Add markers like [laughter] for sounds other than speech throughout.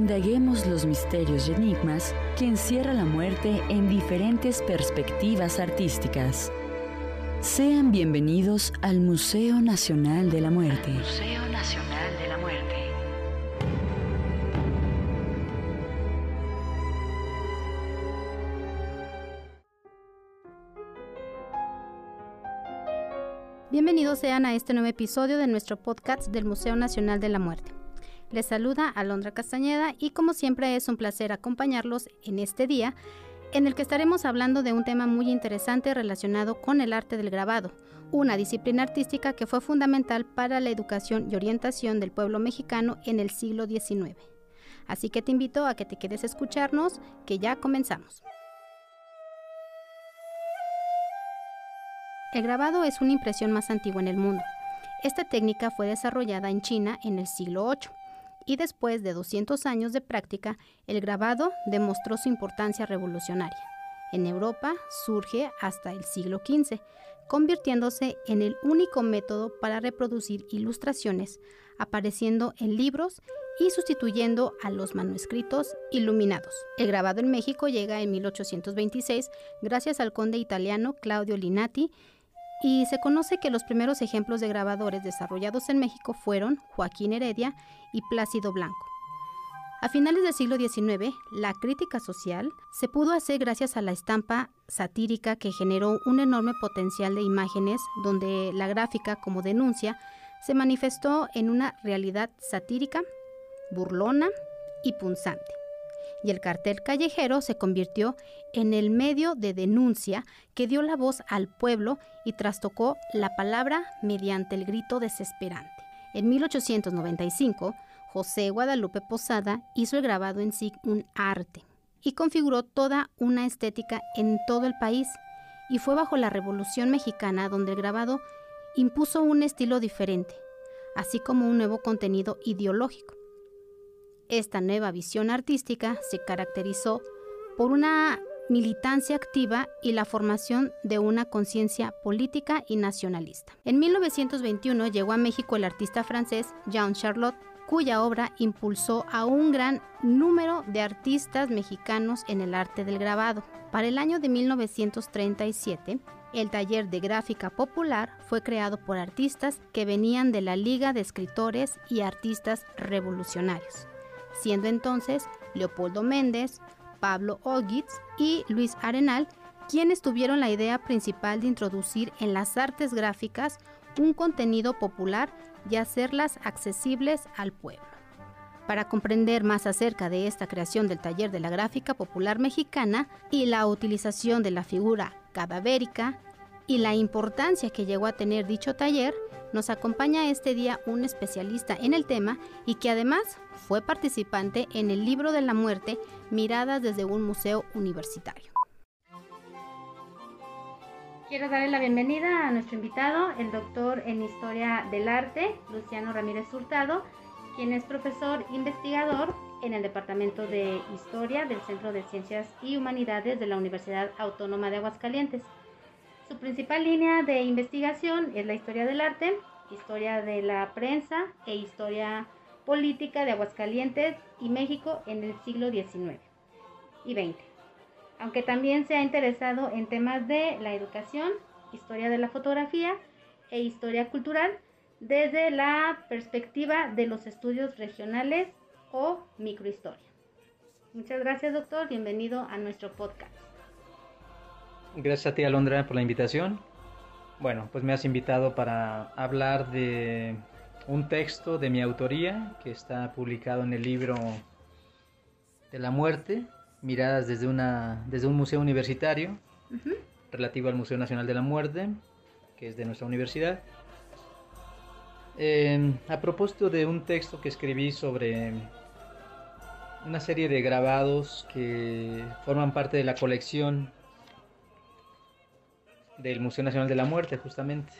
Indaguemos los misterios y enigmas que encierra la muerte en diferentes perspectivas artísticas. Sean bienvenidos al Museo Nacional de la Muerte. Museo Nacional de la Muerte. Bienvenidos sean a este nuevo episodio de nuestro podcast del Museo Nacional de la Muerte. Les saluda Alondra Castañeda y como siempre es un placer acompañarlos en este día en el que estaremos hablando de un tema muy interesante relacionado con el arte del grabado, una disciplina artística que fue fundamental para la educación y orientación del pueblo mexicano en el siglo XIX. Así que te invito a que te quedes a escucharnos, que ya comenzamos. El grabado es una impresión más antigua en el mundo. Esta técnica fue desarrollada en China en el siglo VIII y después de 200 años de práctica, el grabado demostró su importancia revolucionaria. En Europa surge hasta el siglo XV, convirtiéndose en el único método para reproducir ilustraciones, apareciendo en libros y sustituyendo a los manuscritos iluminados. El grabado en México llega en 1826 gracias al conde italiano Claudio Linati y se conoce que los primeros ejemplos de grabadores desarrollados en México fueron Joaquín Heredia y Plácido Blanco. A finales del siglo XIX, la crítica social se pudo hacer gracias a la estampa satírica que generó un enorme potencial de imágenes donde la gráfica como denuncia se manifestó en una realidad satírica, burlona y punzante y el cartel callejero se convirtió en el medio de denuncia que dio la voz al pueblo y trastocó la palabra mediante el grito desesperante. En 1895, José Guadalupe Posada hizo el grabado en sí un arte y configuró toda una estética en todo el país y fue bajo la Revolución Mexicana donde el grabado impuso un estilo diferente, así como un nuevo contenido ideológico. Esta nueva visión artística se caracterizó por una militancia activa y la formación de una conciencia política y nacionalista. En 1921 llegó a México el artista francés Jean Charlotte, cuya obra impulsó a un gran número de artistas mexicanos en el arte del grabado. Para el año de 1937, el taller de gráfica popular fue creado por artistas que venían de la Liga de Escritores y Artistas Revolucionarios siendo entonces Leopoldo Méndez, Pablo Ogitz y Luis Arenal quienes tuvieron la idea principal de introducir en las artes gráficas un contenido popular y hacerlas accesibles al pueblo. Para comprender más acerca de esta creación del taller de la gráfica popular mexicana y la utilización de la figura cadavérica y la importancia que llegó a tener dicho taller, nos acompaña este día un especialista en el tema y que además fue participante en el libro de la muerte Miradas desde un museo universitario. Quiero darle la bienvenida a nuestro invitado, el doctor en Historia del Arte, Luciano Ramírez Hurtado, quien es profesor investigador en el Departamento de Historia del Centro de Ciencias y Humanidades de la Universidad Autónoma de Aguascalientes. Su principal línea de investigación es la historia del arte, historia de la prensa e historia política de Aguascalientes y México en el siglo XIX y XX. Aunque también se ha interesado en temas de la educación, historia de la fotografía e historia cultural desde la perspectiva de los estudios regionales o microhistoria. Muchas gracias doctor, bienvenido a nuestro podcast. Gracias a ti, Alondra, por la invitación. Bueno, pues me has invitado para hablar de un texto de mi autoría que está publicado en el libro de la muerte, miradas desde, una, desde un museo universitario, relativo al Museo Nacional de la Muerte, que es de nuestra universidad. Em, a propósito de un texto que escribí sobre una serie de grabados que forman parte de la colección del Museo Nacional de la Muerte, justamente.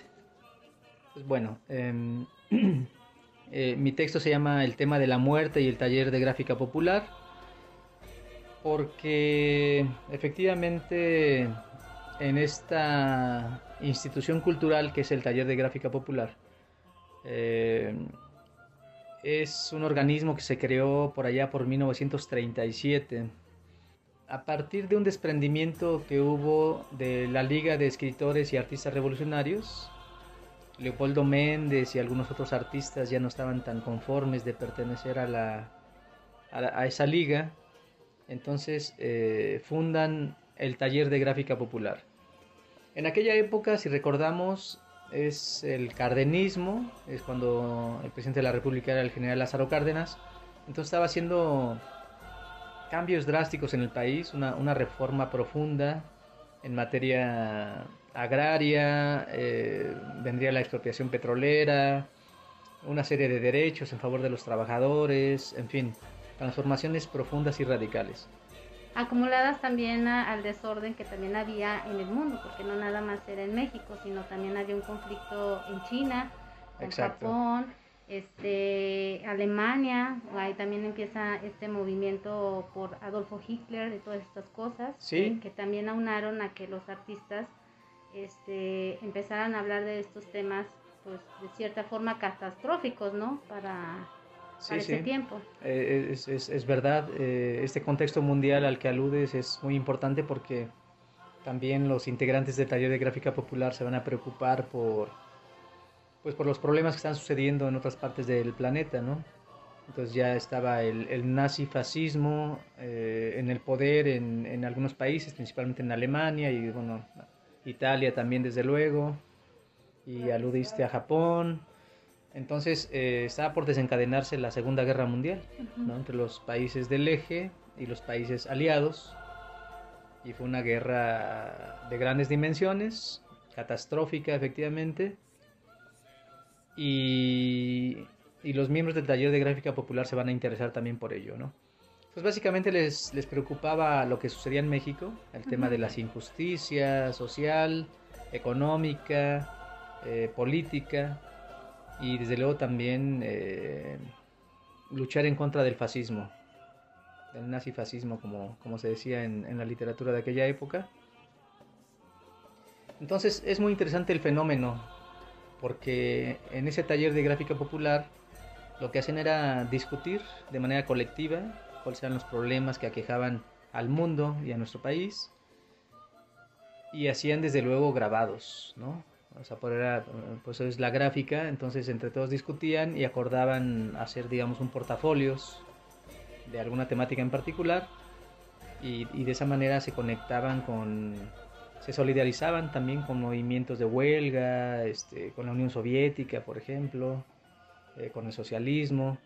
Pues bueno, em, [clears throat] eh, mi texto se llama El tema de la muerte y el taller de gráfica popular, porque efectivamente en esta institución cultural que es el taller de gráfica popular, em, es un organismo que se creó por allá por 1937 a partir de un desprendimiento que hubo de la Liga de Escritores y Artistas Revolucionarios, Leopoldo Méndez y algunos otros artistas ya no estaban tan conformes de pertenecer a, la, a, esa liga, entonces eh, fundan el taller de gráfica popular. En aquella época, si recordamos, es el cardenismo, es cuando el presidente de la República era el general Lázaro Cárdenas, entonces estaba haciendo cambios drásticos en el país, una, reforma profunda en materia agraria, eh, vendría la expropiación petrolera, una serie de derechos en favor de los trabajadores, en fin, transformaciones profundas y radicales. Acumuladas también al desorden que también había en el mundo, porque no nada más era en México, sino también había un conflicto en China, en Japón, este, Alemania, ahí también empieza este movimiento por Adolfo Hitler y todas estas cosas, que, también aunaron a que los artistas este, empezaran a hablar de estos temas, pues de cierta forma catastróficos, ¿no? Para, ese tiempo. Eh, es, es, es, verdad, eh, este contexto mundial al que aludes es muy importante porque también los integrantes del taller de gráfica popular se van a preocupar por pues por los problemas que están sucediendo en otras partes del planeta, ¿no? Entonces ya estaba el, el nazifascismo eh, en el poder en, en, algunos países, principalmente en Alemania y bueno, Italia también desde luego, y aludiste a Japón. Entonces eh, estaba por desencadenarse la Segunda Guerra Mundial ¿no? entre los países del eje y los países aliados. Y fue una guerra de grandes dimensiones, catastrófica efectivamente y, los miembros del taller de gráfica popular se van a interesar también por ello, ¿no? Pues básicamente les, les preocupaba lo que sucedía en México, el tema de las injusticias social, económica, eh, política y desde luego también eh, luchar en contra del fascismo, del nazifascismo como, como se decía en, en la literatura de aquella época. Entonces es muy interesante el fenómeno porque en ese taller de gráfica popular lo que hacen era discutir de manera colectiva cuáles eran los problemas que aquejaban al mundo y a nuestro país y hacían desde luego grabados, ¿no? O sea, por era, pues es la gráfica, entonces entre todos discutían y acordaban hacer, digamos, un portafolios de alguna temática en particular y, y de esa manera se conectaban con, se solidarizaban también con movimientos de huelga, este, con la Unión Soviética, por ejemplo, eh, con el socialismo,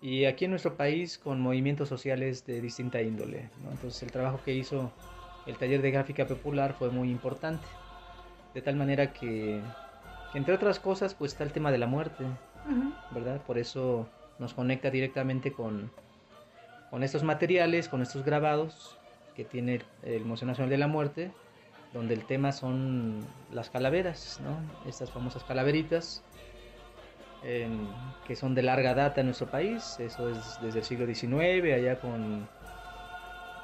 y aquí en nuestro país con movimientos sociales de distinta índole. Entonces el trabajo que hizo el taller de gráfica popular fue muy importante, de tal manera que, entre otras cosas, pues está el tema de la muerte, ¿verdad? Por eso nos conecta directamente con, con estos materiales, con estos grabados que tiene el Museo Nacional de la Muerte, donde el tema son las calaveras, ¿no? Estas famosas calaveritas, em, que son de larga data en nuestro país, eso es desde el siglo XIX, allá con,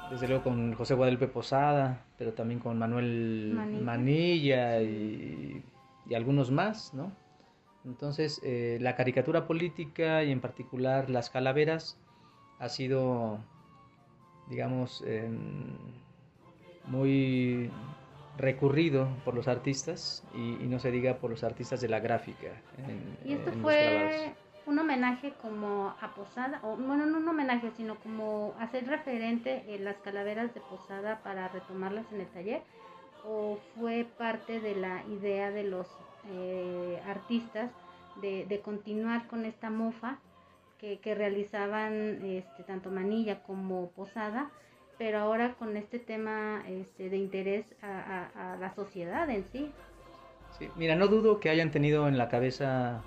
desde luego con José Guadalupe Posada, pero también con Manuel Manilla, y, algunos más, ¿no? Entonces, eh, la caricatura política y en particular las calaveras ha sido, digamos, em, muy recurrido por los artistas y, no se diga por los artistas de la gráfica. y esto fue un homenaje como a Posada, o bueno, no un homenaje, sino como hacer referente en las calaveras de Posada para retomarlas en el taller, o fue parte de la idea de los eh, artistas de, de, continuar con esta mofa que, que realizaban este, tanto Manilla como Posada pero ahora con este tema este, de interés a, la sociedad en sí. Sí, mira, no dudo que hayan tenido en la cabeza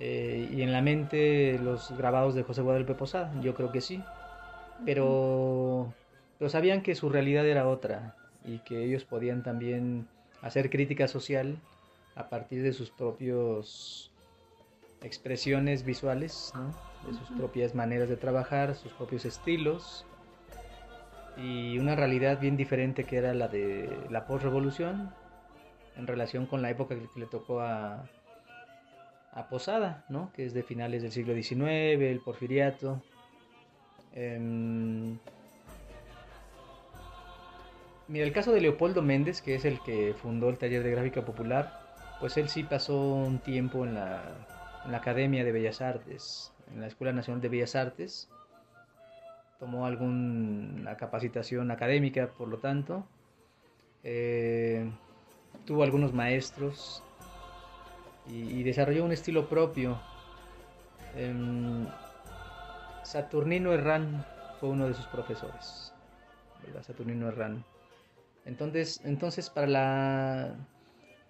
eh, y en la mente los grabados de José Guadalupe Posada, yo creo que sí, pero, pero sabían que su realidad era otra y que ellos podían también hacer crítica social a partir de sus propios expresiones visuales, ¿no? de sus propias maneras de trabajar, sus propios estilos y una realidad bien diferente que era la de la postrevolución en relación con la época que le tocó a, a Posada, ¿no? que es de finales del siglo XIX, el porfiriato. Em, mira, el caso de Leopoldo Méndez, que es el que fundó el taller de gráfica popular, pues él sí pasó un tiempo en la, en la Academia de Bellas Artes, en la Escuela Nacional de Bellas Artes. Tomó alguna capacitación académica, por lo tanto. Eh, tuvo algunos maestros y, desarrolló un estilo propio. Em, Saturnino Herrán fue uno de sus profesores. Saturnino Herrán. Entonces, entonces para, la,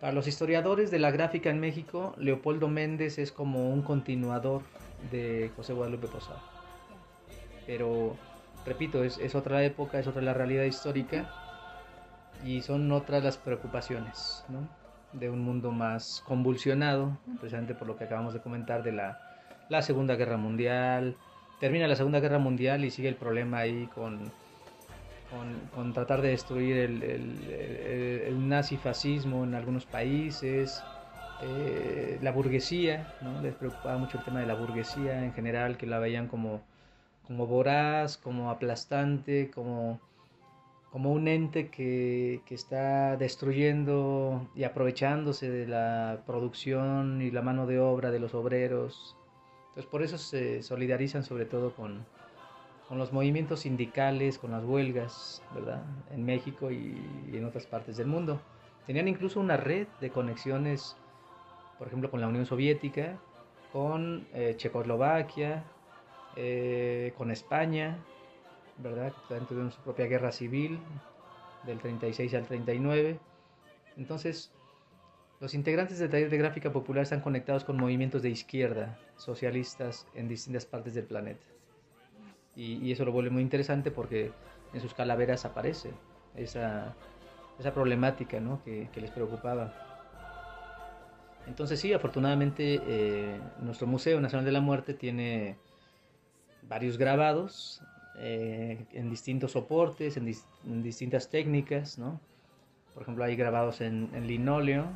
para los historiadores de la gráfica en México, Leopoldo Méndez es como un continuador de José Guadalupe Posada. Pero, repito, es, es otra época, es otra la realidad histórica y son otras las preocupaciones de un mundo más convulsionado, precisamente por lo que acabamos de comentar de la, la Segunda Guerra Mundial. Termina la Segunda Guerra Mundial y sigue el problema ahí con, con, tratar de destruir el, el, el, nazifascismo en algunos países. Eh, la burguesía, ¿no? les preocupaba mucho el tema de la burguesía en general, que la veían como, como voraz, como aplastante, como como un ente que, está destruyendo y aprovechándose de la producción y la mano de obra de los obreros. Entonces por eso se solidarizan sobre todo con, los movimientos sindicales, con las huelgas, ¿verdad? En México y, en otras partes del mundo. Tenían incluso una red de conexiones, por ejemplo, con la Unión Soviética, con eh, Checoslovaquia, eh, con España, ¿verdad? También tuvieron su propia guerra civil del 36 al 39. Entonces, los integrantes del taller de gráfica popular están conectados con movimientos de izquierda, socialistas, en distintas partes del planeta. Y, eso lo vuelve muy interesante porque en sus calaveras aparece esa, esa problemática ¿no? que, les preocupaba. Entonces sí, afortunadamente eh, nuestro Museo Nacional de la Muerte tiene varios grabados eh, en distintos soportes, en, distintas técnicas, ¿no? Por ejemplo, hay grabados en, linóleo,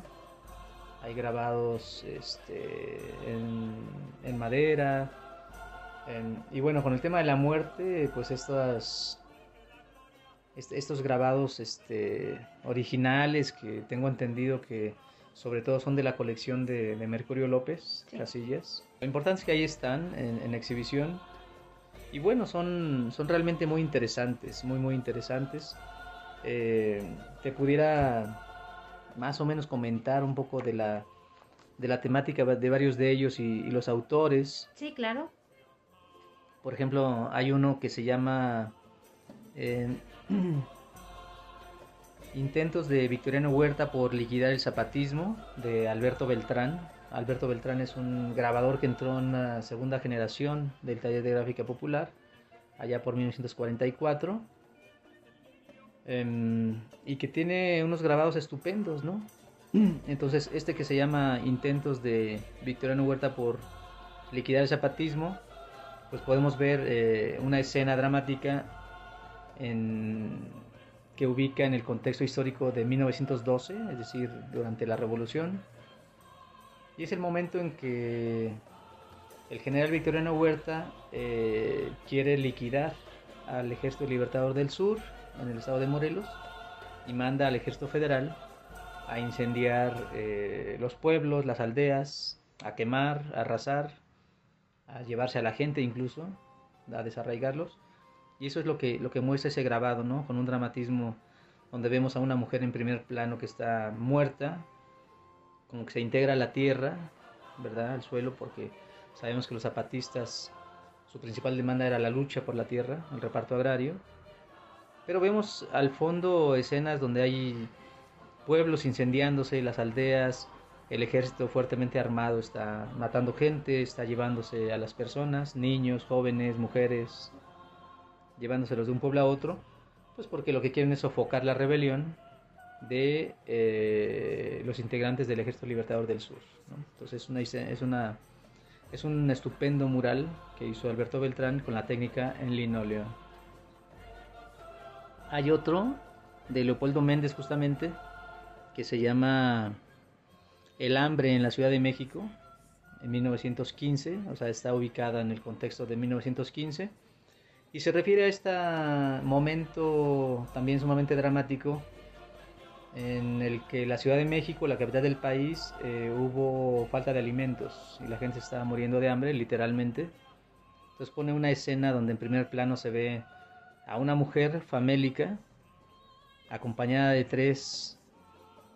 hay grabados este, en, madera, y bueno, con el tema de la muerte, pues estas, estos grabados este, originales que tengo entendido que sobre todo son de la colección de, Mercurio López Casillas. Lo importante es que ahí están en exhibición y bueno, son, son realmente muy interesantes, muy, muy interesantes. Eh, te pudiera más o menos comentar un poco de la, de la temática de varios de ellos y, los autores. Sí, claro. Por ejemplo, hay uno que se llama eh, [clears throat] Intentos de Victoriano Huerta por liquidar el zapatismo de Alberto Beltrán. Alberto Beltrán es un grabador que entró en la segunda generación del taller de gráfica popular, allá por 1944, em, y que tiene unos grabados estupendos, ¿no? [clears throat] Entonces, este que se llama Intentos de Victoriano Huerta por liquidar el zapatismo, pues podemos ver eh, una escena dramática que ubica en el contexto histórico de 1912, es decir, durante la revolución y es el momento en que el general Victoriano Huerta eh, quiere liquidar al Ejército Libertador del Sur en el estado de Morelos y manda al Ejército Federal a incendiar eh, los pueblos, las aldeas, a quemar, a arrasar, a llevarse a la gente incluso, a desarraigarlos. Y eso es lo que, lo que muestra ese grabado, ¿no? Con un dramatismo donde vemos a una mujer en primer plano que está muerta, como que se integra la tierra, ¿verdad? Al suelo, porque sabemos que los zapatistas, su principal demanda era la lucha por la tierra, el reparto agrario. Pero vemos al fondo escenas donde hay pueblos incendiándose, las aldeas, el ejército fuertemente armado está matando gente, está llevándose a las personas, niños, jóvenes, mujeres, llevándoselos de un pueblo a otro, pues porque lo que quieren es sofocar la rebelión de eh, los integrantes del Ejército Libertador del Sur. Entonces una, es, una, es un estupendo mural que hizo Alberto Beltrán con la técnica en linóleo. Hay otro de Leopoldo Méndez justamente que se llama El hambre en la Ciudad de México. en 1915, o sea, está ubicada en el contexto de 1915, y se refiere a este momento también sumamente dramático en el que la Ciudad de México, la capital del país, eh, hubo falta de alimentos y la gente estaba muriendo de hambre, literalmente. Entonces pone una escena donde en primer plano se ve a una mujer famélica acompañada de tres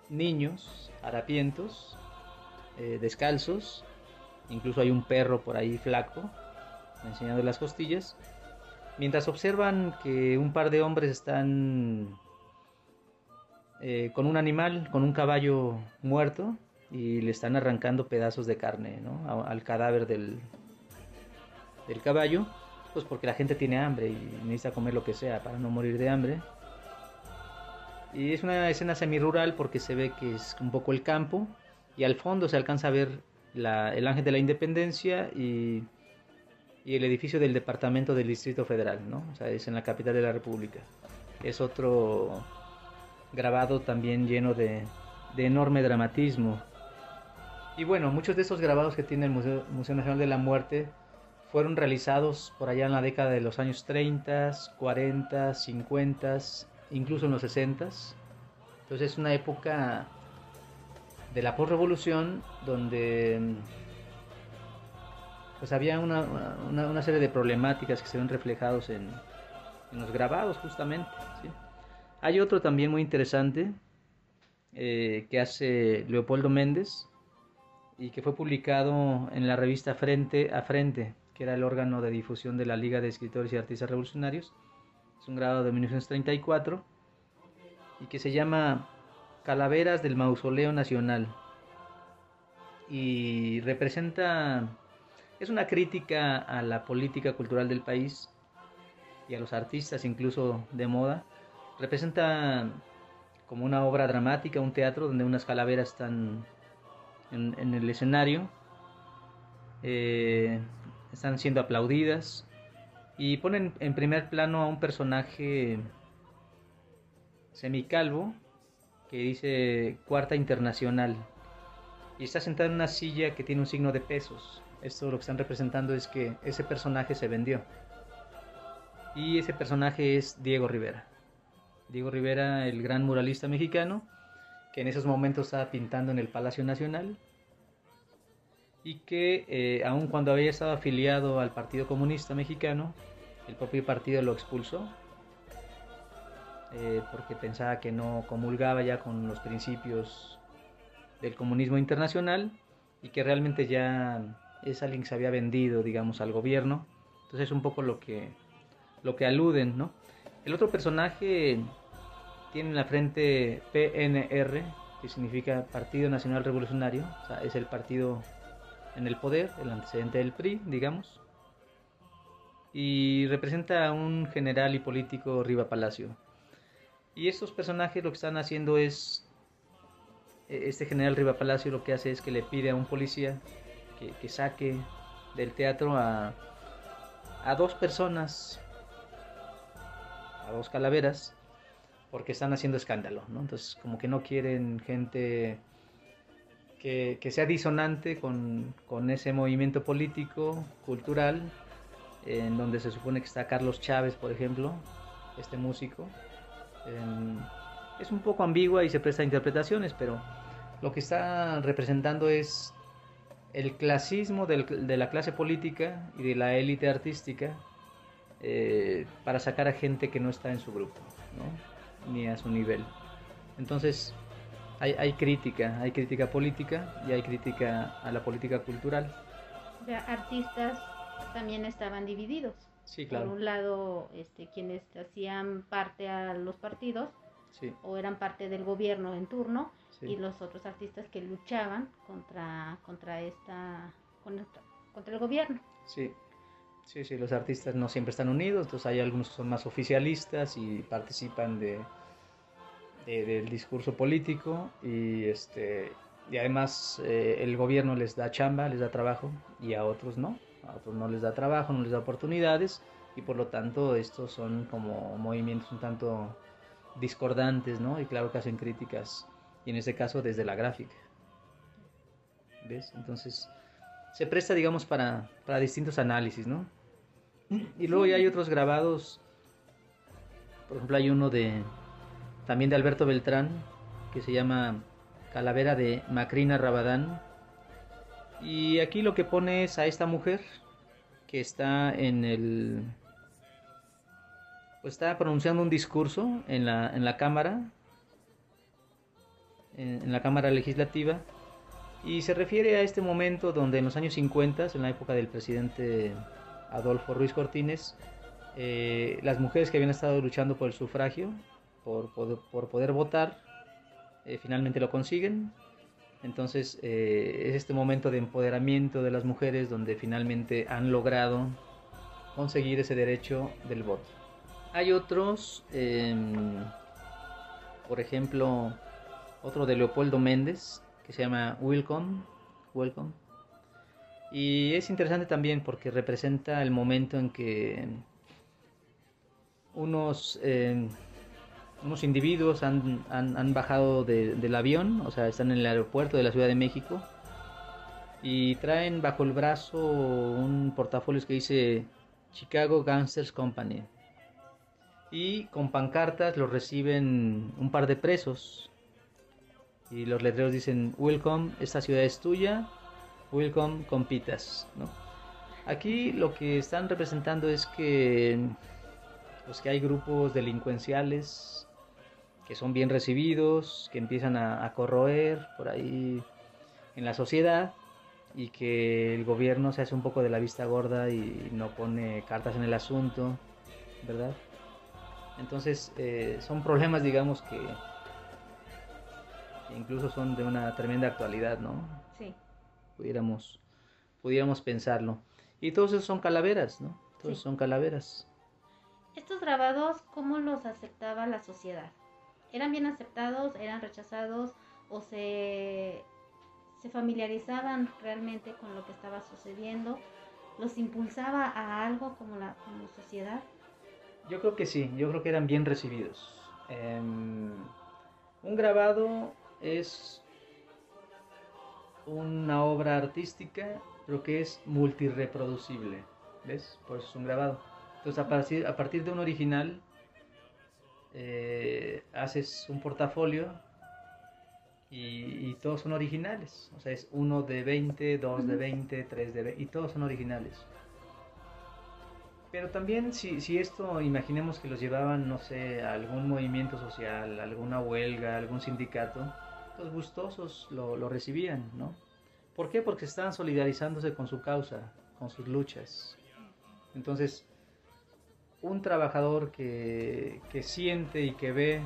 niños harapientos, eh, descalzos, incluso hay un perro por ahí flaco enseñando las costillas, mientras observan que un par de hombres están eh, con un animal, con un caballo muerto, y le están arrancando pedazos de carne al cadáver del, del caballo, pues porque la gente tiene hambre y necesita comer lo que sea para no morir de hambre. Y es una escena semi-rural porque se ve que es un poco el campo y al fondo se alcanza a ver el Ángel de la Independencia y, y, el edificio del Departamento del Distrito Federal, ¿no? O sea, es en la capital de la República. Es otro grabado también lleno de, enorme dramatismo. Y bueno, muchos de esos grabados que tiene el Museo, Nacional de la Muerte fueron realizados por allá en la década de los años 30, 40, 50, incluso en los 60. Entonces es una época de la postrevolución donde pues había una, una, serie de problemáticas que se ven reflejados en los grabados justamente. Hay otro también muy interesante eh, que hace Leopoldo Méndez y que fue publicado en la revista Frente a Frente que era el órgano de difusión de la Liga de Escritores y Artistas Revolucionarios. Es un grado de 1934 y que se llama Calaveras del Mausoleo Nacional. Y representa, es una crítica a la política cultural del país y a los artistas incluso de moda. Representa como una obra dramática, un teatro donde unas calaveras están en, el escenario. Eh, están siendo aplaudidas y ponen en primer plano a un personaje semicalvo que dice Cuarta Internacional y está sentado en una silla que tiene un signo de pesos. Esto lo que están representando es que ese personaje se vendió. Y ese personaje es Diego Rivera. Diego Rivera, el gran muralista mexicano, que en esos momentos estaba pintando en el Palacio Nacional y que eh, aun cuando había estado afiliado al Partido Comunista Mexicano, el propio partido lo expulsó eh, porque pensaba que no comulgaba ya con los principios del comunismo internacional y que realmente ya es alguien que se había vendido, digamos, al gobierno. Entonces es un poco lo que, lo que aluden, ¿no? El otro personaje tiene en la frente PNR, que significa Partido Nacional Revolucionario, o sea, es el partido en el poder, el antecedente del PRI, digamos, y representa a un general y político Riva Palacio. Y estos personajes lo que están haciendo es, e, este general Riva Palacio lo que hace es que le pide a un policía que, saque del teatro a, a dos personas, a dos calaveras, porque están haciendo escándalo, ¿no? Entonces como que no quieren gente que, sea disonante con, ese movimiento político, cultural, en donde se supone que está Carlos Chávez, por ejemplo, este músico. es un poco ambigua y se presta a interpretaciones, pero lo que está representando es el clasismo de la clase política y de la élite artística eh, para sacar a gente que no está en su grupo, ni a su nivel. Entonces, hay, hay crítica, hay crítica política y hay crítica a la política cultural. artistas también estaban divididos. Sí, claro. Por un lado, este, quienes hacían parte a los partidos o eran parte del gobierno en turno y los otros artistas que luchaban contra, contra, esta, contra el gobierno. Sí. Sí, sí, los artistas no siempre están unidos, entonces hay algunos que son más oficialistas y participan de, del discurso político y este y además eh, el gobierno les da chamba, les da trabajo y a otros no, a otros no les da trabajo, no les da oportunidades y por lo tanto estos son como movimientos un tanto discordantes, ¿no? Y claro que hacen críticas y en este caso desde la gráfica. ¿Ves? Entonces se presta, digamos, para, para distintos análisis, ¿no? Y luego ya hay otros grabados, por ejemplo, hay uno de también de Alberto Beltrán, que se llama Calavera de Macrina Rabadán. Y aquí lo que pone es a esta mujer que está en el pues está pronunciando un discurso en la, en la Cámara, en, la Cámara Legislativa, y se refiere a este momento donde en los años 50, en la época del presidente Adolfo Ruiz Cortines, eh, las mujeres que habían estado luchando por el sufragio, por, poder votar, eh, finalmente lo consiguen. Entonces eh, es este momento de empoderamiento de las mujeres donde finalmente han logrado conseguir ese derecho del voto. Hay otros, em, por ejemplo, otro de Leopoldo Méndez que se llama Welcome, Welcome. Y es interesante también porque representa el momento en que unos, em, unos individuos han, han, bajado del avión, o sea, están en el aeropuerto de la Ciudad de México y traen bajo el brazo un portafolio que dice Chicago Gangsters Company. Y con pancartas los reciben un par de presos y los letreros dicen welcome esta ciudad es tuya welcome compitas ¿no? aquí lo que están representando es que pues que hay grupos delincuenciales que son bien recibidos que empiezan a, corroer por ahí en la sociedad y que el gobierno se hace un poco de la vista gorda y no pone cartas en el asunto, ¿verdad? Entonces eh, son problemas, digamos, que incluso son de una tremenda actualidad, ¿no? Sí. Pudiéramos, pudiéramos pensarlo. Y todos esos son calaveras, ¿no? Todos son calaveras. Estos grabados, ¿cómo los aceptaba la sociedad? ¿Eran bien aceptados? ¿Eran rechazados? ¿O se, se familiarizaban realmente con lo que estaba sucediendo? ¿Los impulsaba a algo como la como sociedad? Yo creo que sí, yo creo que eran bien recibidos. Em, un grabado es una obra artística, pero que es multireproducible. ¿Ves? Por eso es un grabado. Entonces, a partir, a partir de un original, eh, haces un portafolio y, y, todos son originales. O sea, es uno de 20, dos de 20, tres de 20, y todos son originales. Pero también si, si esto, imaginemos que los llevaban, no sé, a algún movimiento social, alguna huelga, algún sindicato, los gustosos lo, lo recibían, ¿no? ¿Por qué? Porque estaban solidarizándose con su causa, con sus luchas. Entonces, un trabajador que, que siente y que ve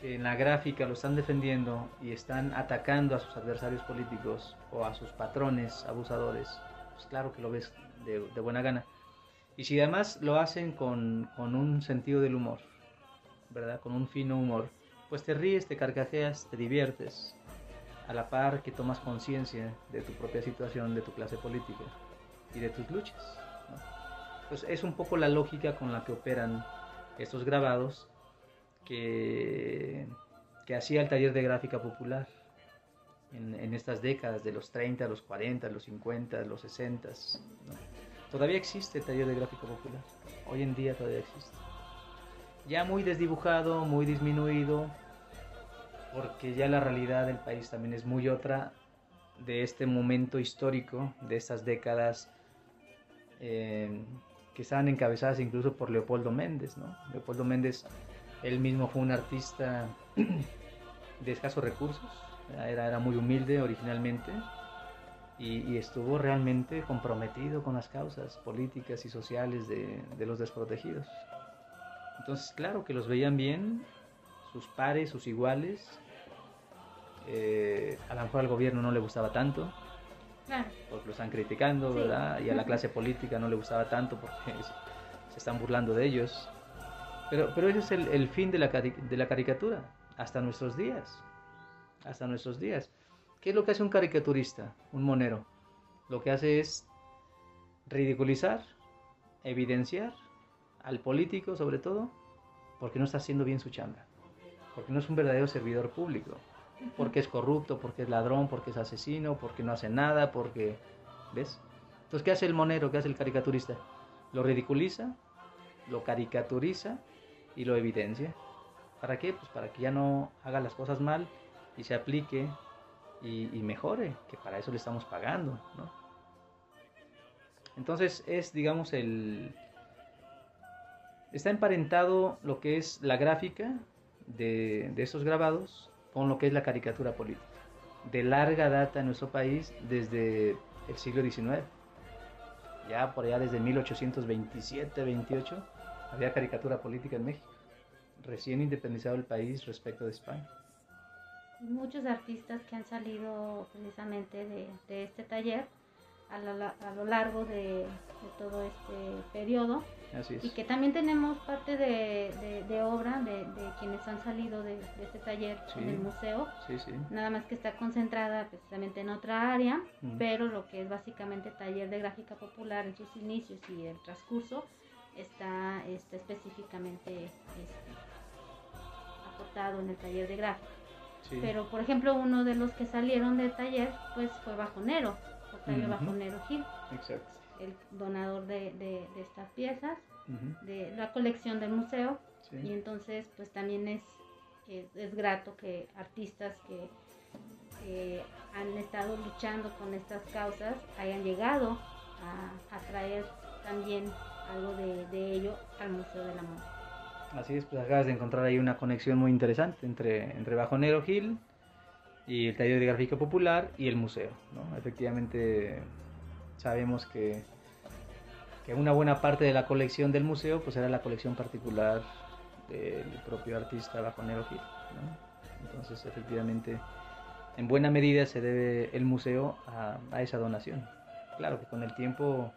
que en la gráfica lo están defendiendo y están atacando a sus adversarios políticos o a sus patrones abusadores, pues claro que lo ves de, de buena gana. Y si además lo hacen con, con, un sentido del humor, ¿verdad? Con un fino humor, pues te ríes, te carcajeas, te diviertes, a la par que tomas conciencia de tu propia situación, de tu clase política y de tus luchas. Pues es un poco la lógica con la que operan estos grabados que, hacía el taller de gráfica popular en, estas décadas de los 30, los 40, los 50, los 60. ¿no? Todavía existe el taller de gráfica popular. Hoy en día todavía existe. Ya muy desdibujado, muy disminuido, porque ya la realidad del país también es muy otra de este momento histórico, de estas décadas eh, que estaban encabezadas incluso por Leopoldo Méndez. ¿no? Leopoldo Méndez, él mismo fue un artista [clears throat] de escasos recursos, era, muy humilde originalmente, y, estuvo realmente comprometido con las causas políticas y sociales de, los desprotegidos. Entonces, claro que los veían bien, sus pares, sus iguales. Eh, a lo mejor al gobierno no le gustaba tanto, claro. porque lo están criticando, sí. ¿verdad? Y a la clase política no le gustaba tanto porque se están burlando de ellos. Pero, pero ese es el, el fin de la, de la caricatura, hasta nuestros días. Hasta nuestros días. ¿Qué es lo que hace un caricaturista, un monero? Lo que hace es ridiculizar, evidenciar al político sobre todo, porque no está haciendo bien su chamba, porque no es un verdadero servidor público, Porque es corrupto, porque es ladrón, porque es asesino, porque no hace nada, porque... ¿Ves? Entonces, ¿qué hace el monero? ¿Qué hace el caricaturista? Lo ridiculiza, lo caricaturiza y lo evidencia. ¿Para qué? Pues para que ya no haga las cosas mal y se aplique y, mejore, que para eso le estamos pagando, ¿no? Entonces es, digamos, el... Está emparentado lo que es la gráfica de, de estos grabados con lo que es la caricatura política. De larga data en nuestro país desde el siglo XIX. Ya por allá desde 1827-28 había caricatura política en México recién independizado el país respecto de España. Muchos artistas que han salido precisamente de, este taller a, lo largo de, todo este periodo y que también tenemos parte de, obra de, quienes han salido de, este taller en el museo, nada más que está concentrada precisamente en otra área, pero lo que es básicamente taller de gráfica popular en sus inicios y el transcurso está, está específicamente este, en el taller de gráfica. Pero, por ejemplo, uno de los que salieron del taller, pues fue Bajonero, Octavio Bajonero Gil. El donador de, estas piezas, de la colección del museo. Y entonces, pues también es, es, grato que artistas que han estado luchando con estas causas hayan llegado a, traer también algo de, de ello al Museo de la Moda. Así es, pues acabas de encontrar ahí una conexión muy interesante entre, entre Bajonero Gil y el taller de gráfica popular y el museo. ¿no? Efectivamente, sabemos que, que, una buena parte de la colección del museo pues era la colección particular del propio artista Bajonero Gil. ¿no? Entonces, efectivamente, en buena medida se debe el museo a, a esa donación. Claro que con el tiempo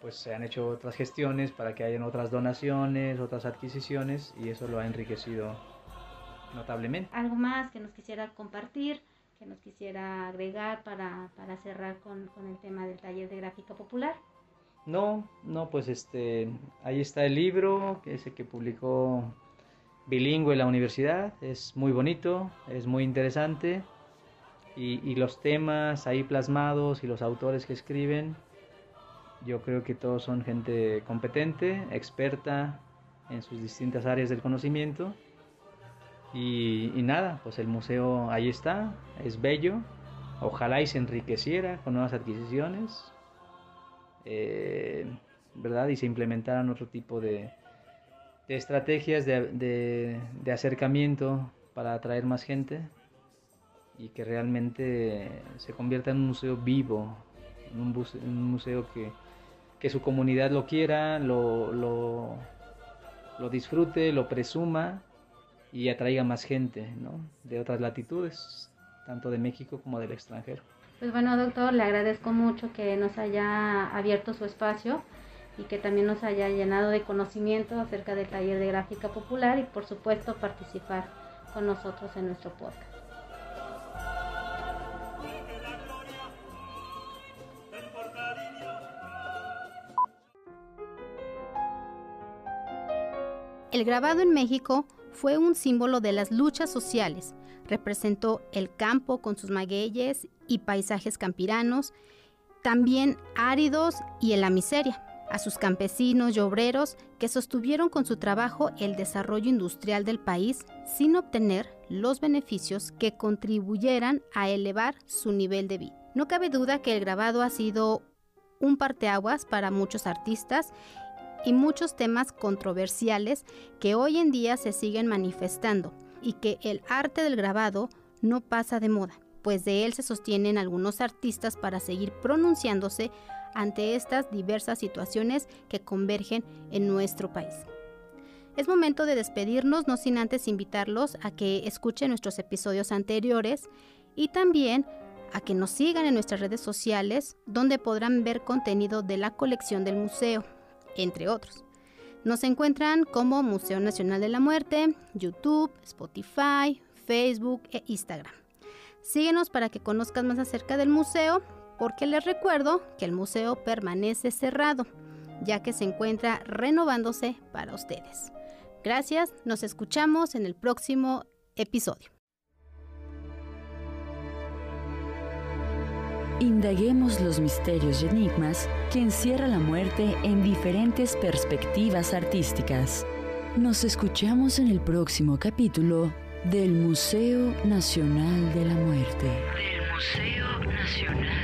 pues se han hecho otras gestiones para que hayan otras donaciones, otras adquisiciones y eso lo ha enriquecido notablemente. ¿Algo más que nos quisiera compartir, que nos quisiera agregar para, cerrar con, el tema del taller de gráfica popular? No, no, pues este, ahí está el libro, ese que publicó bilingüe la universidad, es muy bonito, es muy interesante y, y los temas ahí plasmados y los autores que escriben, yo creo que todos son gente competente, experta en sus distintas áreas del conocimiento. Y, nada, pues el museo ahí está, es bello. Ojalá y se enriqueciera con nuevas adquisiciones, eh, ¿verdad? Y se implementaran otro tipo de, estrategias de, acercamiento para atraer más gente y que realmente se convierta en un museo vivo, en un museo que, que su comunidad lo quiera, lo, lo, lo disfrute, lo presuma y atraiga más gente ¿no? de otras latitudes, tanto de México como del extranjero. Pues bueno, doctor, le agradezco mucho que nos haya abierto su espacio y que también nos haya llenado de conocimiento acerca del taller de gráfica popular y por supuesto participar con nosotros en nuestro podcast. El grabado en México fue un símbolo de las luchas sociales. Representó el campo con sus magueyes y paisajes campiranos, también áridos y en la miseria, a sus campesinos y obreros que sostuvieron con su trabajo el desarrollo industrial del país sin obtener los beneficios que contribuyeran a elevar su nivel de vida. No cabe duda que el grabado ha sido un parteaguas para muchos artistas y muchos temas controversiales que hoy en día se siguen manifestando y que el arte del grabado no pasa de moda, pues de él se sostienen algunos artistas para seguir pronunciándose ante estas diversas situaciones que convergen en nuestro país. Es momento de despedirnos, no sin antes invitarlos a que escuchen nuestros episodios anteriores y también a que nos sigan en nuestras redes sociales, donde podrán ver contenido de la colección del museo entre otros. Nos encuentran como Museo Nacional de la Muerte, YouTube, Spotify, Facebook e Instagram. Síguenos para que conozcan más acerca del museo, porque les recuerdo que el museo permanece cerrado, ya que se encuentra renovándose para ustedes. Gracias, nos escuchamos en el próximo episodio. Indaguemos los misterios y enigmas que encierra la muerte en diferentes perspectivas artísticas. Nos escuchamos en el próximo capítulo del Museo Nacional de la Muerte. Del Museo Nacional